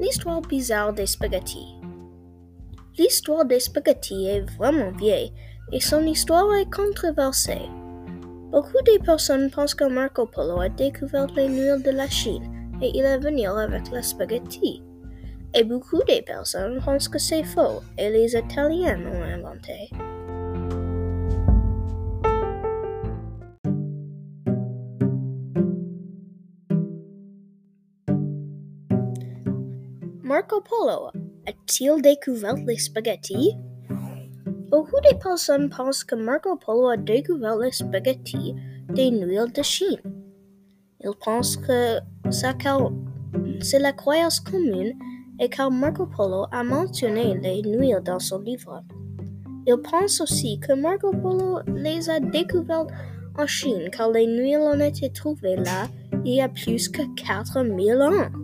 L'histoire bizarre des spaghettis. L'histoire des spaghettis est vraiment vieille et son histoire est controversée. Beaucoup de personnes pensent que Marco Polo a découvert les nuits de la Chine et il est venu avec la spaghetti. Et beaucoup de personnes pensent que c'est faux et les Italiens l'ont inventé. Marco Polo a-t-il découvert les spaghettis? Beaucoup de personnes pensent que Marco Polo a découvert les spaghettis des nuits de Chine? Ils pensent que c'est la croyance commune et car Marco Polo a mentionné les nuits dans son livre. Ils pensent aussi que Marco Polo les a découvertes en Chine car les nuits ont été trouvées là il y a plus que 4000 ans.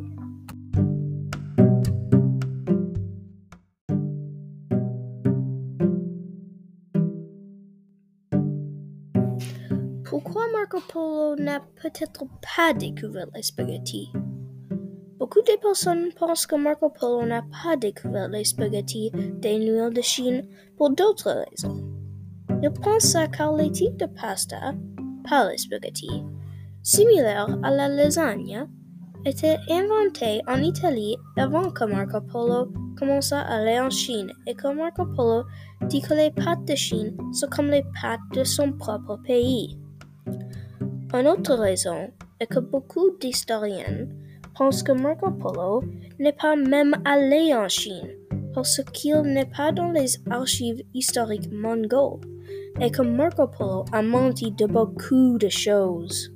Pourquoi Marco Polo n'a peut-être pas découvert les spaghettis? Beaucoup de personnes pensent que Marco Polo n'a pas découvert les spaghettis des nuits de Chine pour d'autres raisons. Ils pensent car les types de pasta, pas les spaghettis, similaires à la lasagne, étaient inventés en Italie avant que Marco Polo commence à aller en Chine et que Marco Polo dit que les pâtes de Chine sont comme les pâtes de son propre pays. Une autre raison est que beaucoup d'historiens pensent que Marco Polo n'est pas même allé en Chine parce qu'il n'est pas dans les archives historiques mongoles et que Marco Polo a menti de beaucoup de choses.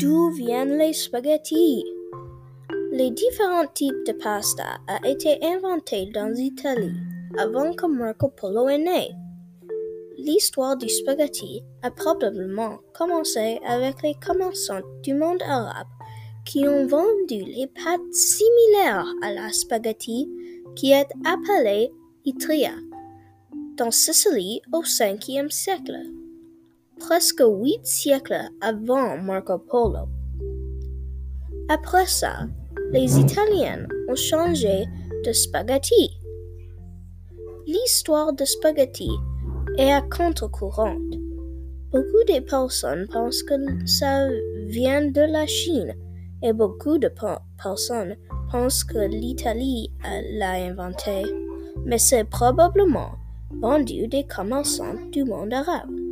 D'où viennent les spaghettis? Les différents types de pasta ont été inventés dans l'Italie avant que Marco Polo est né. L'histoire du spaghetti a probablement commencé avec les commerçants du monde arabe qui ont vendu les pâtes similaires à la spaghetti qui est appelée itria dans Sicile au 5e siècle, presque huit siècles avant Marco Polo. Après ça, les Italiens ont changé de spaghetti. L'histoire de spaghetti est à contre-courant. Beaucoup de personnes pensent que ça vient de la Chine et beaucoup de personnes pensent que l'Italie l'a inventé, mais c'est probablement vendu des commerçants du monde arabe.